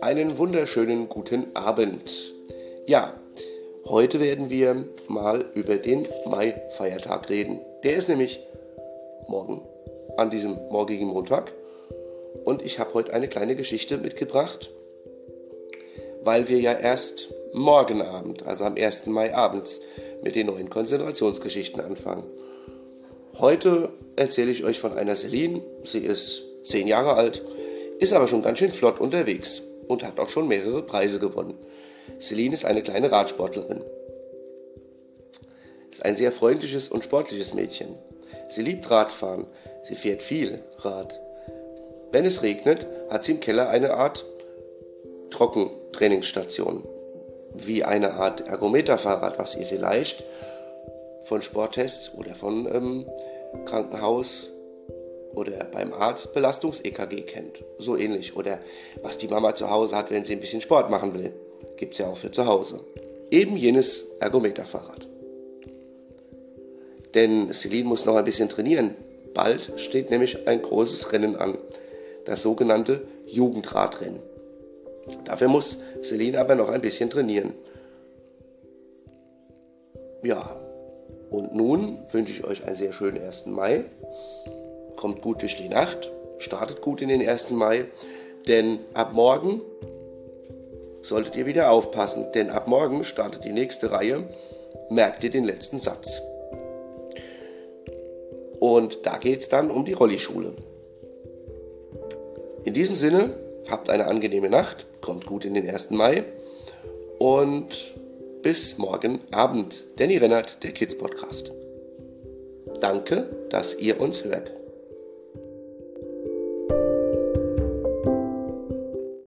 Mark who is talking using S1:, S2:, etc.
S1: Einen wunderschönen guten Abend. Ja, heute werden wir mal über den Mai-Feiertag reden. Der ist nämlich morgen, an diesem morgigen Montag. Und ich habe heute eine kleine Geschichte mitgebracht, weil wir ja erst morgen Abend, also am 1. Mai abends, mit den neuen Konzentrationsgeschichten anfangen. Heute erzähle ich euch von einer Celine. Sie ist zehn Jahre alt, ist aber schon ganz schön flott unterwegs und hat auch schon mehrere Preise gewonnen. Celine ist eine kleine Radsportlerin. Ist ein sehr freundliches und sportliches Mädchen. Sie liebt Radfahren. Sie fährt viel Rad. Wenn es regnet, hat sie im Keller eine Art Trockentrainingsstation. Wie eine Art Ergometerfahrrad, was ihr vielleicht von Sporttests oder von ähm, Krankenhaus oder beim Arzt Belastungs-EKG kennt. So ähnlich. Oder was die Mama zu Hause hat, wenn sie ein bisschen Sport machen will. Gibt es ja auch für zu Hause. Eben jenes Ergometerfahrrad. Denn Celine muss noch ein bisschen trainieren. Bald steht nämlich ein großes Rennen an. Das sogenannte Jugendradrennen. Dafür muss Celine aber noch ein bisschen trainieren. Ja, und nun wünsche ich euch einen sehr schönen 1. Mai kommt gut durch die Nacht, startet gut in den 1. Mai, denn ab morgen solltet ihr wieder aufpassen, denn ab morgen startet die nächste Reihe, merkt ihr den letzten Satz. Und da geht es dann um die Rollischule. In diesem Sinne, habt eine angenehme Nacht, kommt gut in den 1. Mai und bis morgen Abend. Danny Rennert, der Kids Podcast. Danke, dass ihr uns hört.